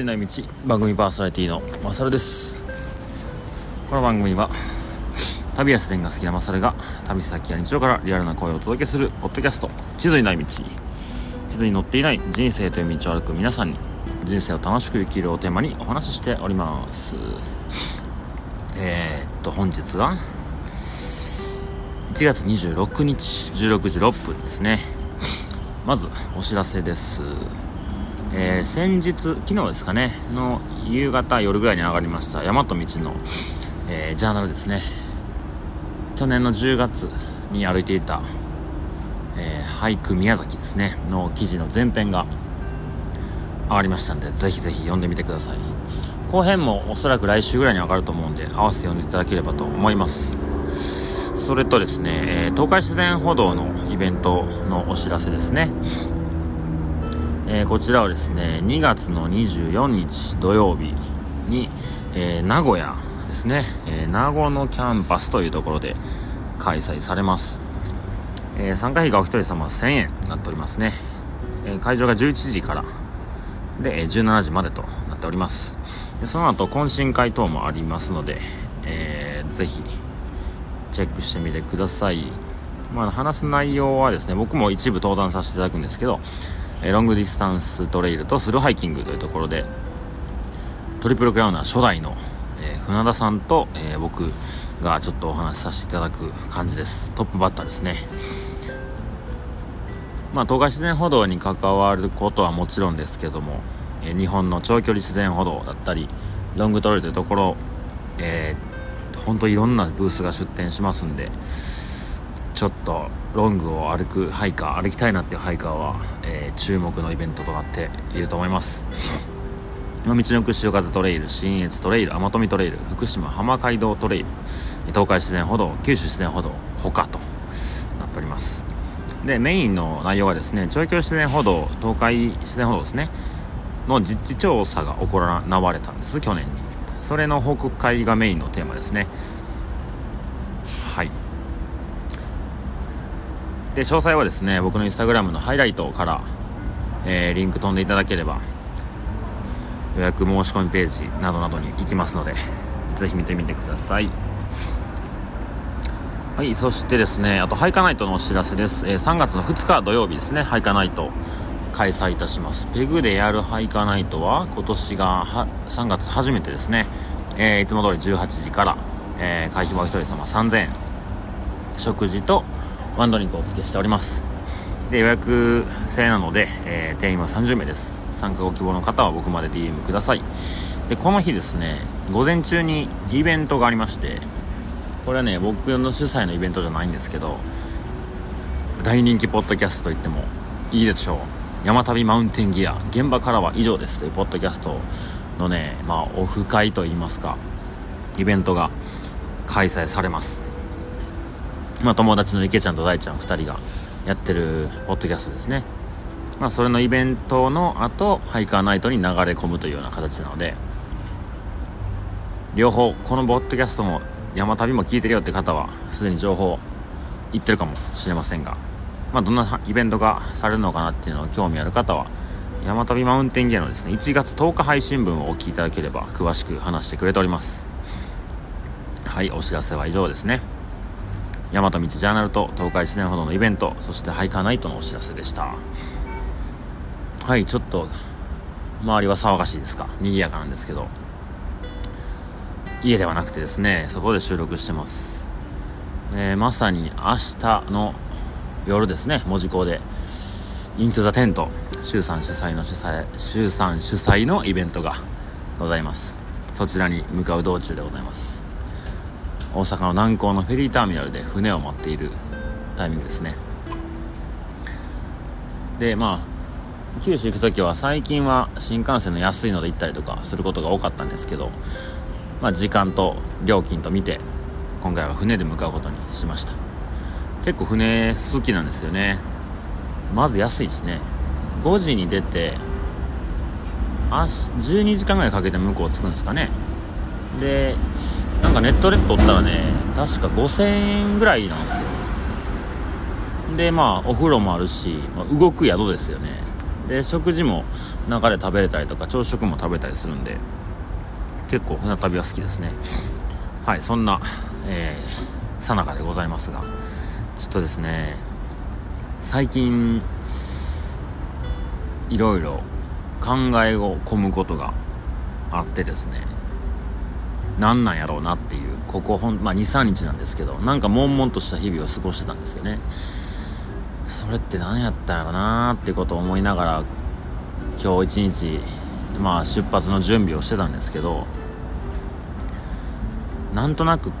髄の道番組パーソナリティのマサルです。この番組は旅や自然が好きなマサルが旅先や日常からリアルな声をお届けするポッドキャスト。地図にない道地図に載っていない人生という道を歩く皆さんに人生を楽しく生きるをテーマにお話ししております。えー、っと本日が1月26日16時6分ですね。まずお知らせです。えー、先日昨日ですかねの夕方夜ぐらいに上がりました大和道の、えー、ジャーナルですね。去年の10月に歩いていた、えー、俳句宮崎ですねの記事の前編が上がりましたんでぜひぜひ読んでみてください。後編もおそらく来週ぐらいに上がると思うんで合わせて読んでいただければと思います。それとですね、え、東海自然歩道のイベントのお知らせですね。えー、こちらはですね2月の24日土曜日に、えー、名古屋ですね、えー、名護のキャンパスというところで開催されます、え参加費がお一人様1000円になっておりますね、え会場が11時からで17時までとなっております。でその後懇親会等もありますので、えー、ぜひチェックしてみてください。まあ、話す内容はですね僕も一部登壇させていただくんですけどえロングディスタンストレイルとスルーハイキングというところでトリプルクラウナー初代の、えー、船田さんと、えー、僕がちょっとお話しさせていただく感じです。トップバッターですね。まあ東海自然歩道に関わることはもちろんですけども、えー、日本の長距離自然歩道だったりロングトレイルというところ、えー、本当いろんなブースが出店しますんでちょっとロングを歩くハイカー歩きたいなっていうハイカーは、えー、注目のイベントとなっていると思います。道のく潮風トレイル新越トレイル天富トレイル福島浜街道トレイル東海自然歩道九州自然歩道他となっております。でメインの内容がですね長距離自然歩道東海自然歩道ですね。の実地調査が行われたんです去年に。それの報告会がメインのテーマですねはいで詳細はですね僕のインスタグラムのハイライトから、えー、リンク飛んでいただければ予約申し込みページなどなどに行きますのでぜひ見てみてください。はいそしてですねあとハイカナイトのお知らせです、えー、3月の2日土曜日ですねハイカナイト開催いたします。ペグでやるハイカナイトは今年が3月初めてですね、えー、いつも通り18時から、えー、会費は1人様3000円。食事とワンドリンクをお付けしております。で予約制なので、えー、定員は30名です。参加ご希望の方は僕まで DM ください。でこの日ですね午前中にイベントがありましてこれはね僕の主催のイベントじゃないんですけど大人気ポッドキャストと言ってもいいでしょう。山旅マウンテンギア現場からは以上です。というポッドキャストのねまあオフ会といいますかイベントが開催されます。まあ、友達の池ちゃんと大ちゃん2人がやってるポッドキャストですね。まあ、それのイベントの後、ハイカーナイトに流れ込むというような形なので、両方、このポッドキャストも山旅も聞いてるよって方は、すでに情報言ってるかもしれませんが、まあ、どんなイベントがされるのかなっていうのを興味ある方は、山旅マウンテンギアのですね、1月10日配信分をお聞きいただければ、詳しく話してくれております。はい、お知らせは以上ですね。大和道ジャーナルと東海自然歩道のイベントそしてハイカーナイトのお知らせでした。はいちょっと周りは騒がしいですか？賑やかなんですけど。家ではなくてですねそこで収録してます、えー、まさに明日の夜ですね門司港で。イントゥザテント周さん主催の主催周さん主催のイベントがございます。そちらに向かう道中でございます。大阪の南港のフェリーターミナルで船を待っているタイミングですね。でまあ九州行く時は最近は新幹線の安いので行ったりとかすることが多かったんですけど、まあ、時間と料金と見て今回は船で向かうことにしました。結構船好きなんですよね。まず安いしね。5時に出てあ12時間ぐらいかけて向こう着くんですかね。でなんかネットで取ったらね確か5000円ぐらいなんですよ。でまあお風呂もあるし、まあ、動く宿ですよね。で食事も中で食べれたりとか朝食も食べたりするんで結構船旅は好きですね。はいそんなえー、さなかでございますがちょっとですね最近いろいろ考えを込むことがあってですね何なんやろうなっていうここほん、まあ、23日なんですけどなんか悶々とした日々を過ごしてたんですよね。それって何やったんやろなってことを思いながら今日一日まあ出発の準備をしてたんですけどなんとなくこ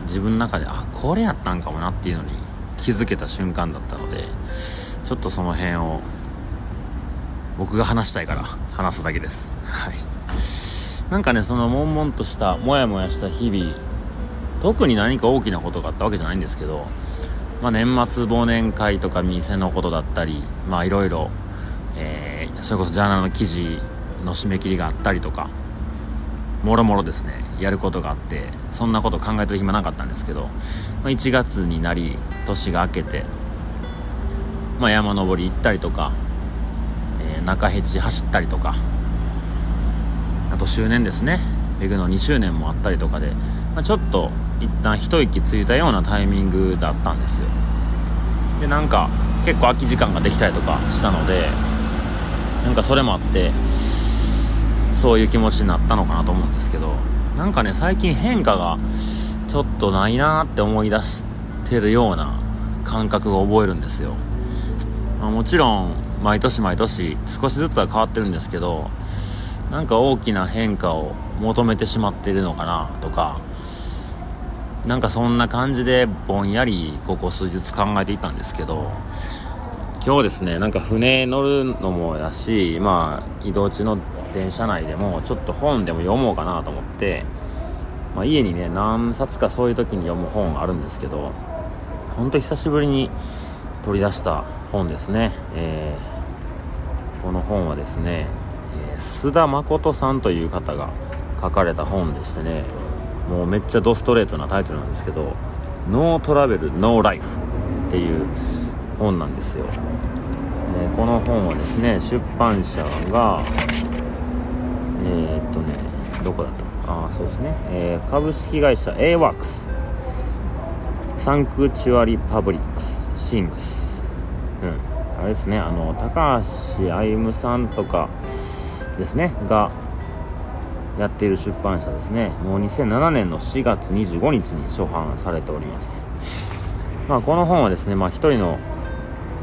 う自分の中であこれやったんかもなっていうのに気づけた瞬間だったのでちょっとその辺を僕が話したいから話すだけです。はい。なんかねその悶々としたモヤモヤした日々特に何か大きなことがあったわけじゃないんですけど、まあ、年末忘年会とか店のことだったりまあいろいろそれこそジャーナルの記事の締め切りがあったりとかもろもろですねやることがあってそんなこと考えてる暇なかったんですけど、まあ、1月になり年が明けて、まあ、山登り行ったりとか、えー、中辺地走ったりとかと周年ですねペグの2周年もあったりとかで、まあ、ちょっと一旦一息ついたようなタイミングだったんですよでなんか結構空き時間ができたりとかしたのでなんかそれもあってそういう気持ちになったのかなと思うんですけどなんかね最近変化がちょっとないなって思い出してるような感覚を覚えるんですよ、まあ、もちろん毎年毎年少しずつは変わってるんですけどなんか大きな変化を求めてしまっているのかなとかなんかそんな感じでぼんやりここ数日考えていたんですけど今日ですねなんか船乗るのもやしまあ移動中の電車内でもちょっと本でも読もうかなと思って、まあ、家にね何冊かそういう時に読む本あるんですけどほんと久しぶりに取り出した本ですね、えー、この本はですね、須田誠さんという方が書かれた本でしてねもうめっちゃドストレートなタイトルなんですけど「ノートラベルノーライフ」っていう本なんですよ、えー、この本はですね出版社がえー、っとねどこだとああそうですね、えー、株式会社 AWAX サンクチュアリパブリックスシングス。うん。あれですねあの高橋歩さんとかですねがやっている出版社ですね。もう2007年の4月25日に初版されております。まあこの本はですねまあ一人の、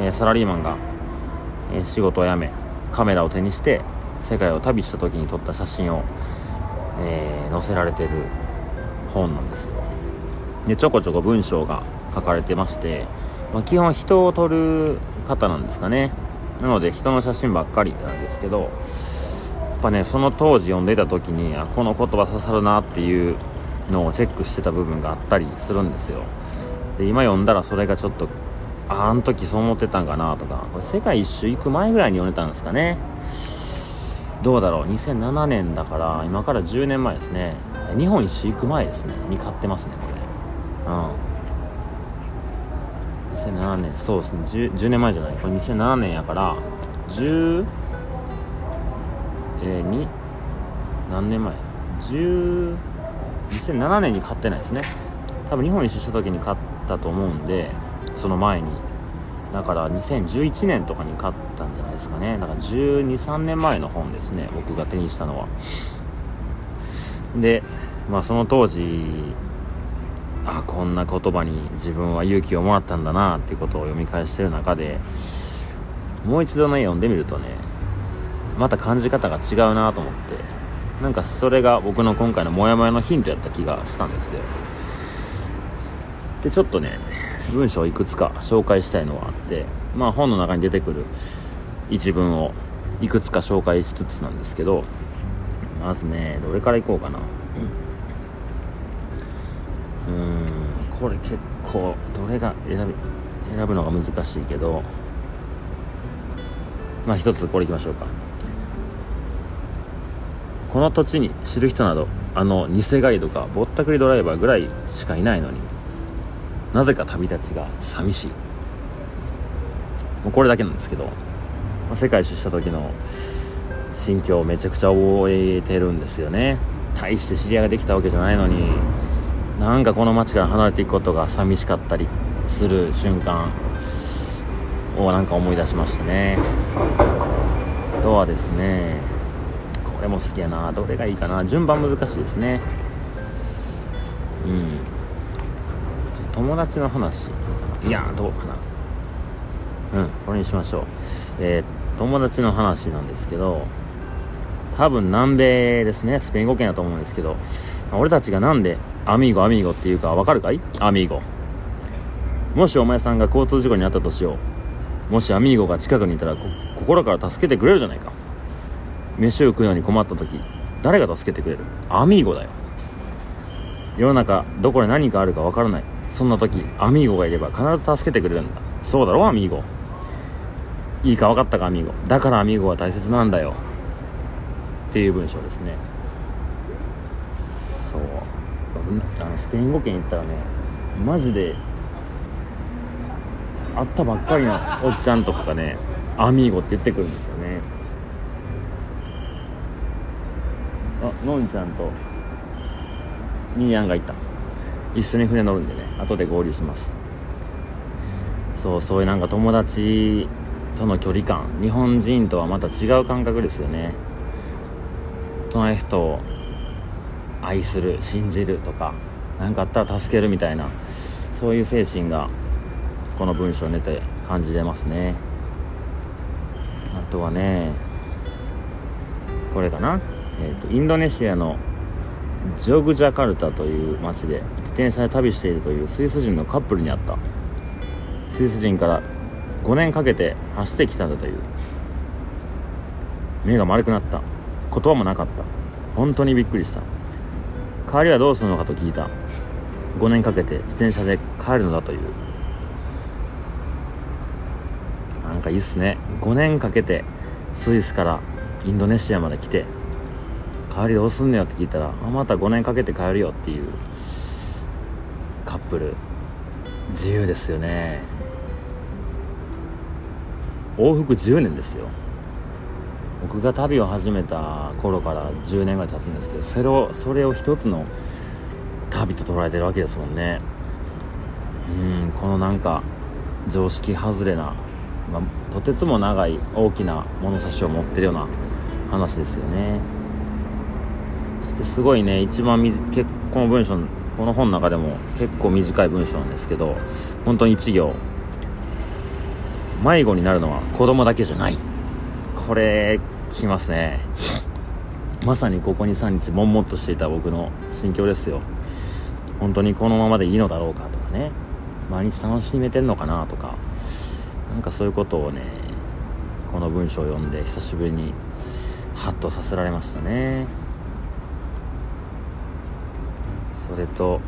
えー、サラリーマンが、えー、仕事を辞めカメラを手にして世界を旅した時に撮った写真を、えー、載せられてる本なんですよ。でちょこちょこ文章が書かれてまして、まあ、基本人を撮る方なんですかね。なので人の写真ばっかりなんですけどぱねその当時読んでた時にあこの言葉刺さるなっていうのをチェックしてた部分があったりするんですよ。で今読んだらそれがちょっとああの時そう思ってたんかなとか。これ世界一周行く前ぐらいに読んでたんですかね。どうだろう。2007年だから今から10年前ですね。日本一周行く前ですね。に買ってますねこれ。うん。2007年そうですね。10, 10, 年前じゃない。これ2007年やから10えー、に何年前？10 2007年に買ってないですね。多分日本一周した時に買ったと思うんでその前に。だから2011年とかに買ったんじゃないですかね。だから1 2 3年前の本ですね。僕が手にしたのは。でまあその当時あこんな言葉に自分は勇気をもらったんだなっていうことを読み返してる中でもう一度ね読んでみるとねまた感じ方が違うなと思ってなんかそれが僕の今回のモヤモヤのヒントやった気がしたんですよ。でちょっとね文章をいくつか紹介したいのがあってまあ本の中に出てくる一文をいくつか紹介しつつなんですけどまずねどれからいこうかな。うんこれ結構どれが選び選ぶのが難しいけどまあ一つこれいきましょうか。この土地に知る人などあの偽ガイドかぼったくりドライバーぐらいしかいないのになぜか旅立ちが寂しい。もうこれだけなんですけど世界一周した時の心境をめちゃくちゃ覚えてるんですよね。大して知り合いができたわけじゃないのになんかこの街から離れていくことが寂しかったりする瞬間をなんか思い出しましたね。あとはですねれも好きやな。どれがいいかな。順番難しいですね。うん。友達の話。いやどうかな。うんこれにしましょう。えー、友達の話なんですけど多分南米ですね。スペイン語圏だと思うんですけど俺たちがなんでアミーゴアミーゴっていうかわかるかい？アミーゴ。もしお前さんが交通事故に遭ったとしよう。もしアミーゴが近くにいたら心から助けてくれるじゃないか。飯を食うのに困った時誰が助けてくれる？アミーゴだよ。世の中どこで何があるかわからない。そんな時アミーゴがいれば必ず助けてくれるんだ。そうだろ？アミーゴ。いいか分かったか？アミーゴ。だからアミーゴは大切なんだよ。っていう文章ですね。そう。あのスペイン語圏行ったらねマジで会ったばっかりのおっちゃんとかがねアミーゴって言ってくるんですよねあのんちゃんとミーヤンがいた。一緒に船乗るんでね後で合流します。そうそういうなんか友達との距離感。日本人とはまた違う感覚ですよね。隣の人を愛する信じるとか何かあったら助けるみたいなそういう精神がこの文章を寝て感じれますね。あとはねこれかな、えーと、インドネシアのジョグジャカルタという町で自転車で旅しているというスイス人のカップルに会った。スイス人から5年かけて走ってきたんだという。目が丸くなった。言葉もなかった。本当にびっくりした。帰りはどうするのかと聞いた。5年かけて自転車で帰るのだという。なんかいいっすね。5年かけてスイスからインドネシアまで来て帰りどうすんのよって聞いたらあまた5年かけて帰るよっていう。カップル。自由ですよね。往復10年ですよ。僕が旅を始めた頃から10年ぐらい経つんですけどそれをそれを一つの旅と捉えてるわけですもんね。うんこのなんか常識外れな、まあ、とてつも長い大きな物差しを持ってるような話ですよね。してすごいね一番結この文章この本の中でも結構短い文章なんですけど本当に1行。迷子になるのは子供だけじゃない。これきますね。まさにここ23日悶々としていた僕の心境ですよ。本当にこのままでいいのだろうかとかね。毎日楽しめてんのかなとか。なんかそういうことをねこの文章を読んで久しぶりにハッとさせられましたね。それと、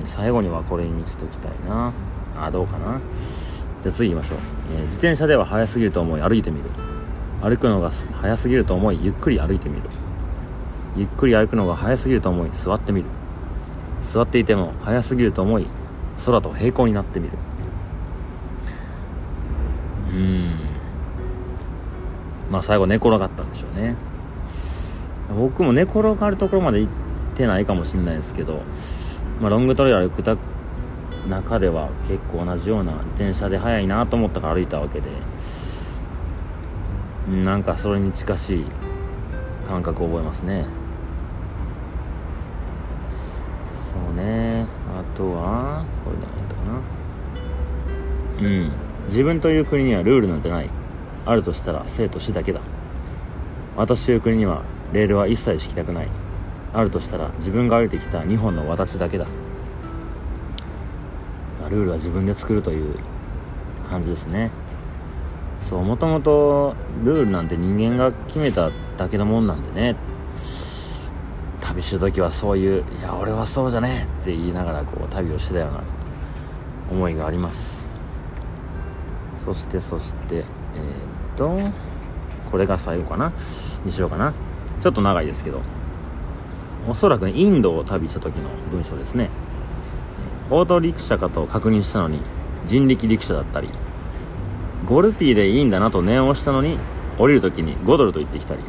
うん、最後にはこれにしときたいな。あどうかな。じゃ次行きましょう、えー、自転車では速すぎると思い歩いてみる。歩くのが速すぎると思いゆっくり歩いてみる。ゆっくり歩くのが速すぎると思い座ってみる。座っていても速すぎると思い空と平行になってみる。うん。まあ最後寝転がったんでしょうね。僕も寝転がるところまで行ってないかもしれないですけど、まあ、ロングトレイル歩く中では結構同じような自転車で速いなと思ったから歩いたわけでなんかそれに近しい感覚を覚えますね。そうね。あとはこれ何やったかな。うん。自分という国にはルールなんてない。あるとしたら生と死だけだ。私という国にはレールは一切敷きたくない。あるとしたら自分が歩いてきた2本の私だけだ。ルールは自分で作るという感じですね。そうもともとルールなんて人間が決めただけのもんなんでね。旅する時はそういう「いや俺はそうじゃねえ」って言いながらこう旅をしてたような思いがあります。そしてそしてえー、っとこれが最後かな？にしようかな。ちょっと長いですけど。おそらく、インドを旅した時の文章ですね。オート陸車かと確認したのに人力陸車だったりゴルピーでいいんだなと念を押したのに降りる時に5ドルと言ってきたり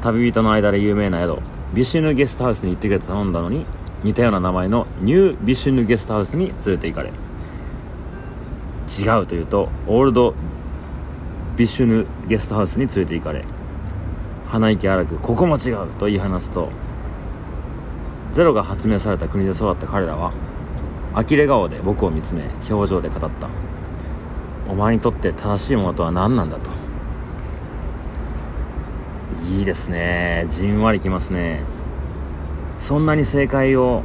旅人の間で有名な宿ビシュヌゲストハウスに行ってくれと頼んだのに似たような名前のニュービシュヌゲストハウスに連れて行かれ違うというとオールドビシュヌゲストハウスに連れて行かれ鼻息荒くここも違うと言い放つとゼロが発明された国で育った彼らは呆れ顔で僕を見つめ表情で語った。お前にとって正しいものとは何なんだと。いいですね。じんわりきますね。そんなに正解を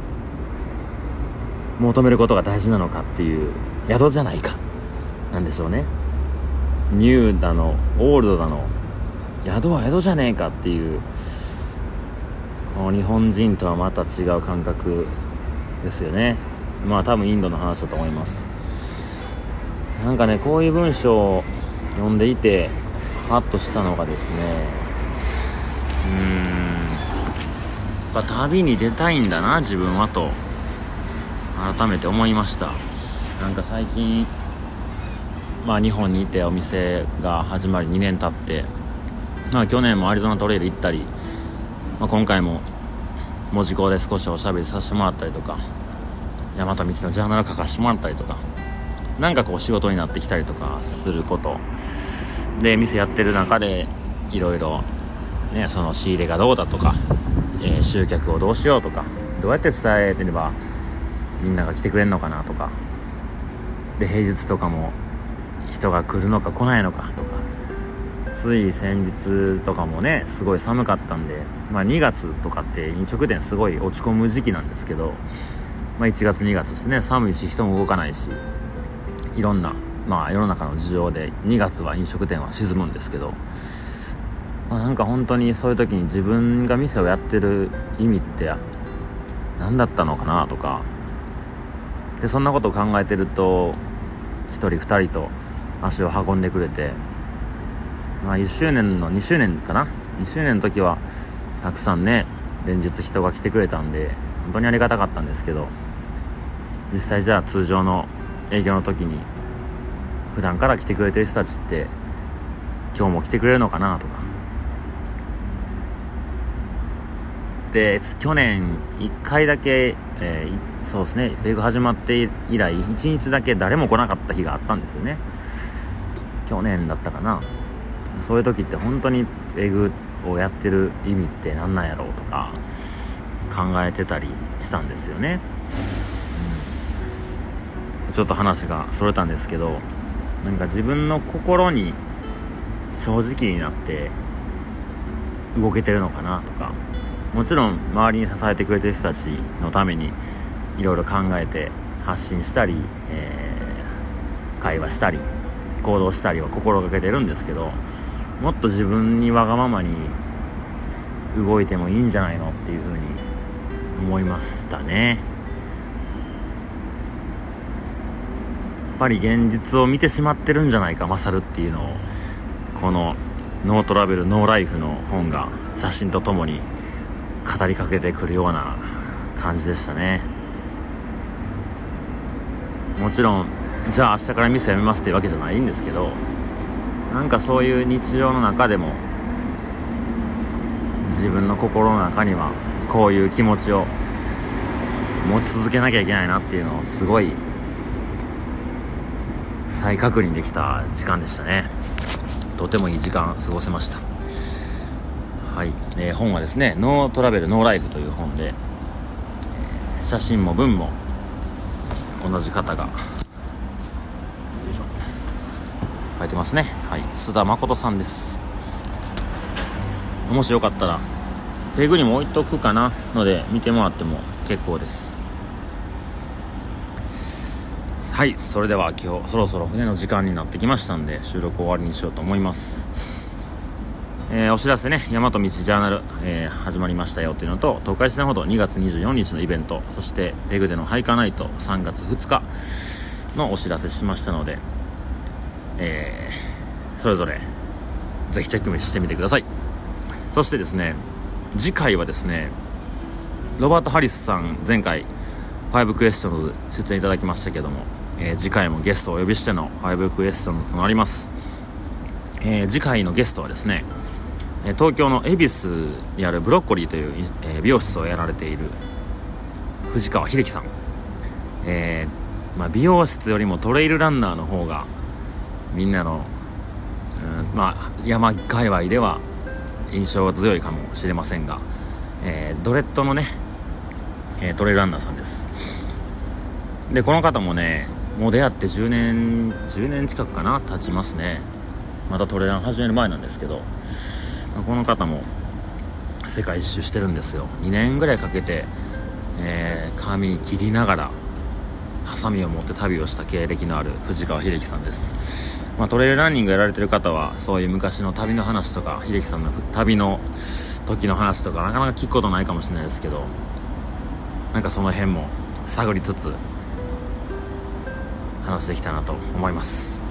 求めることが大事なのかっていう宿じゃないか。なんでしょうね。ニューだのオールドだの宿は宿じゃねえかっていう日本人とはまた違う感覚ですよね。まあ多分インドの話だと思います。なんかねこういう文章を読んでいてハッとしたのがですねうーんやっぱ旅に出たいんだな自分はと改めて思いました。なんか最近まあ日本にいてお店が始まり2年経ってまあ去年もアリゾナトレイル行ったり、まあ、今回も文字工で少しおしゃべりさせてもらったりとか大和道のジャーナル書かせてもらったりとかなんかこう仕事になってきたりとかすること。で店やってる中でいろいろねその仕入れがどうだとか、えー、集客をどうしようとかどうやって伝えてればみんなが来てくれるのかなとかで平日とかも人が来るのか来ないのかとかつい先日とかもねすごい寒かったんで、まあ、2月とかって飲食店すごい落ち込む時期なんですけど、まあ、1月2月ですね寒いし人も動かないしいろんな、まあ、世の中の事情で2月は飲食店は沈むんですけど、まあ、なんか本当にそういう時に自分が店をやってる意味って何だったのかなとかでそんなことを考えてると1人2人と足を運んでくれてまあ、1周年の2周年かな？2周年の時はたくさんね連日人が来てくれたんで本当にありがたかったんですけど実際じゃあ通常の営業の時に普段から来てくれてる人たちって今日も来てくれるのかなとか。で去年1回だけ、えー、そうですねベグ始まって以来1日だけ誰も来なかった日があったんですよね。去年だったかな？そういう時って本当にペグをやってる意味って何なんやろうとか考えてたりしたんですよね、うん、ちょっと話がそれたんですけどなんか自分の心に正直になって動けてるのかなとかもちろん周りに支えてくれてる人たちのためにいろいろ考えて発信したり、えー、会話したり行動したりは心がけてるんですけどもっと自分にわがままに動いてもいいんじゃないのっていうふうに思いましたね。やっぱり現実を見てしまってるんじゃないか勝るっていうのをこのノートラベルノーライフの本が写真とともに語りかけてくるような感じでしたね。もちろんじゃあ明日から店辞めますっていうわけじゃないんですけどなんかそういう日常の中でも自分の心の中にはこういう気持ちを持ち続けなきゃいけないなっていうのをすごい再確認できた時間でしたね。とてもいい時間過ごせました。はい、えー、本はですね「ノートラベルノーライフ」という本で、えー、写真も文も同じ方が書いてますね。はい。須田誠さんです。もしよかったらペグにも置いとくかな？ので見てもらっても結構です。はい。それでは今日そろそろ船の時間になってきましたんで収録終わりにしようと思います。えー、お知らせね、大和道ジャーナル、えー、始まりましたよっていうのと、東海市ほど2月24日のイベント、そして、ペグでのハイカナイト3月2日のお知らせしましたので、えー、それぞれぜひチェックしてみてください。そしてですね次回はですねロバート・ハリスさん前回5クエスチョンズ出演いただきましたけども、えー、次回もゲストをお呼びしての5クエスチョンズとなります。えー、次回のゲストはですね東京の恵比寿にあるブロッコリーという、え、美容室をやられている藤川秀樹さん、えーまあ、美容室よりもトレイルランナーの方がみんなの、うんまあ、山界隈では印象が強いかもしれませんが、えー、ドレッドのね、えー、トレイランナーさんです。でこの方もねもう出会って10年10年近くかな経ちますね。またトレラン始める前なんですけど、まあ、この方も世界一周してるんですよ。2年ぐらいかけて、えー、髪切りながらハサミを持って旅をした経歴のある藤川秀樹さんです、まあ、トレイルランニングやられてる方はそういう昔の旅の話とか秀樹さんの旅の時の話とかなかなか聞くことないかもしれないですけどなんかその辺も探りつつ話できたなと思います。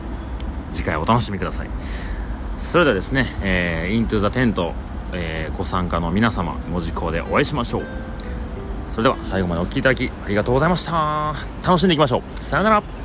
次回お楽しみください。それではですね、えー、イントゥザテント、えー、ご参加の皆様文字工でお会いしましょう。それでは最後までお聴きいただきありがとうございました。楽しんでいきましょう。さよなら。